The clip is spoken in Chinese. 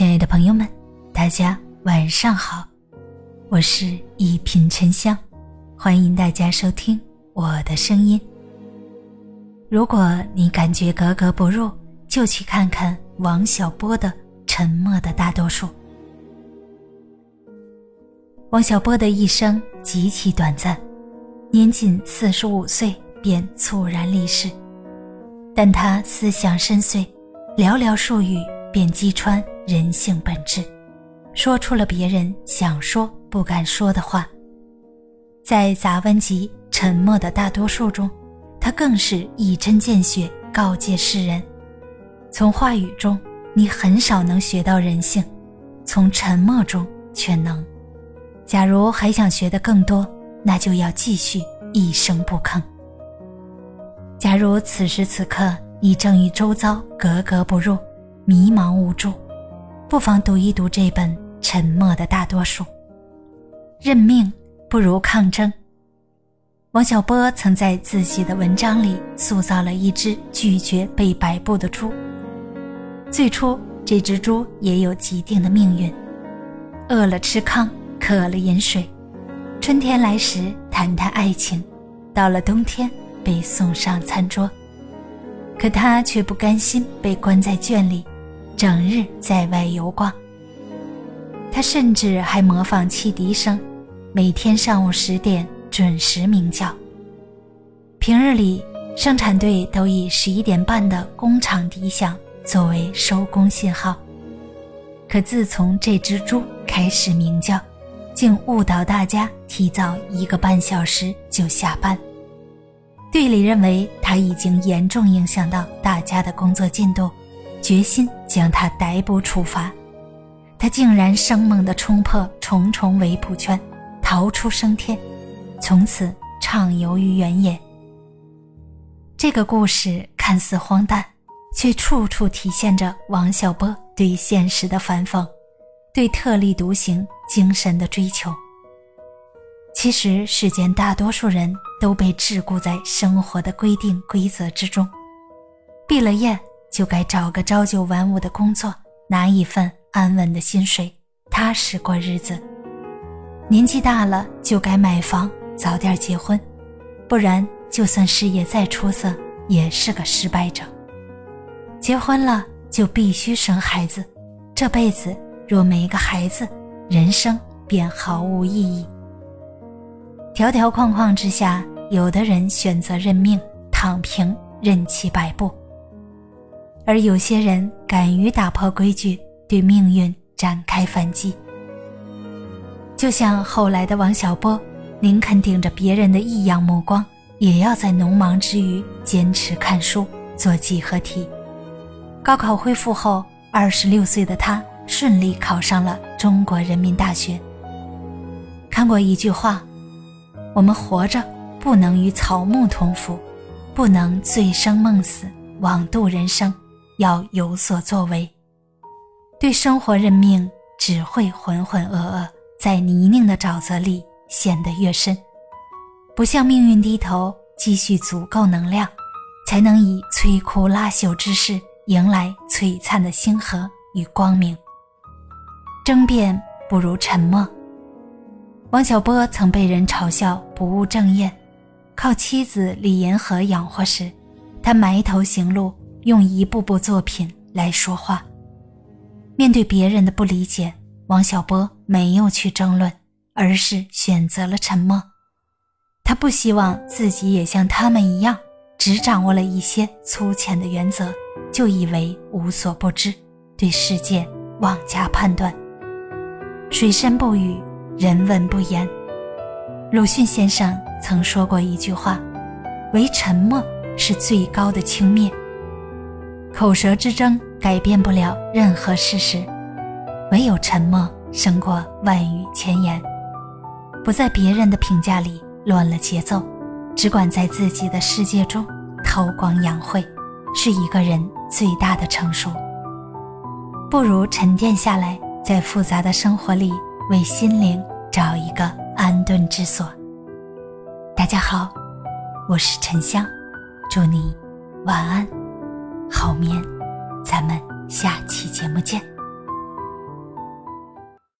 亲爱的朋友们，大家晚上好，我是一品沉香，欢迎大家收听我的声音。如果你感觉格格不入，就去看看王小波的《沉默的大多数》。王小波的一生极其短暂，年仅四十五岁便猝然离世，但他思想深邃，寥寥数语。便击穿人性本质，说出了别人想说不敢说的话。在杂文集《沉默的大多数》中，他更是一针见血告诫世人：从话语中你很少能学到人性，从沉默中却能。假如还想学得更多，那就要继续一声不吭。假如此时此刻你正与周遭格格不入。迷茫无助，不妨读一读这本《沉默的大多数》。认命不如抗争。王小波曾在自己的文章里塑造了一只拒绝被摆布的猪。最初，这只猪也有既定的命运：饿了吃糠，渴了饮水；春天来时谈谈爱情，到了冬天被送上餐桌。可他却不甘心被关在圈里。整日在外游逛。他甚至还模仿汽笛声，每天上午十点准时鸣叫。平日里，生产队都以十一点半的工厂笛响作为收工信号。可自从这只猪开始鸣叫，竟误导大家提早一个半小时就下班。队里认为他已经严重影响到大家的工作进度。决心将他逮捕处罚，他竟然生猛地冲破重重围捕圈，逃出升天，从此畅游于原野。这个故事看似荒诞，却处处体现着王小波对现实的反讽，对特立独行精神的追求。其实世间大多数人都被桎梏在生活的规定规则之中，毕了业。就该找个朝九晚五的工作，拿一份安稳的薪水，踏实过日子。年纪大了就该买房，早点结婚，不然就算事业再出色，也是个失败者。结婚了就必须生孩子，这辈子若没个孩子，人生便毫无意义。条条框框之下，有的人选择认命，躺平，任其摆布。而有些人敢于打破规矩，对命运展开反击。就像后来的王小波，宁肯顶着别人的异样目光，也要在农忙之余坚持看书、做几何题。高考恢复后，二十六岁的他顺利考上了中国人民大学。看过一句话：“我们活着不能与草木同腐，不能醉生梦死，枉度人生。”要有所作为，对生活认命只会浑浑噩噩，在泥泞的沼泽里陷得越深。不向命运低头，积蓄足够能量，才能以摧枯拉朽之势迎来璀璨的星河与光明。争辩不如沉默。王小波曾被人嘲笑不务正业，靠妻子李银河养活时，他埋头行路。用一部部作品来说话。面对别人的不理解，王小波没有去争论，而是选择了沉默。他不希望自己也像他们一样，只掌握了一些粗浅的原则，就以为无所不知，对世界妄加判断。水深不语，人问不言。鲁迅先生曾说过一句话：“唯沉默是最高的轻蔑。”口舌之争改变不了任何事实，唯有沉默胜过万语千言。不在别人的评价里乱了节奏，只管在自己的世界中韬光养晦，是一个人最大的成熟。不如沉淀下来，在复杂的生活里为心灵找一个安顿之所。大家好，我是沉香，祝你晚安。好眠，咱们下期节目见。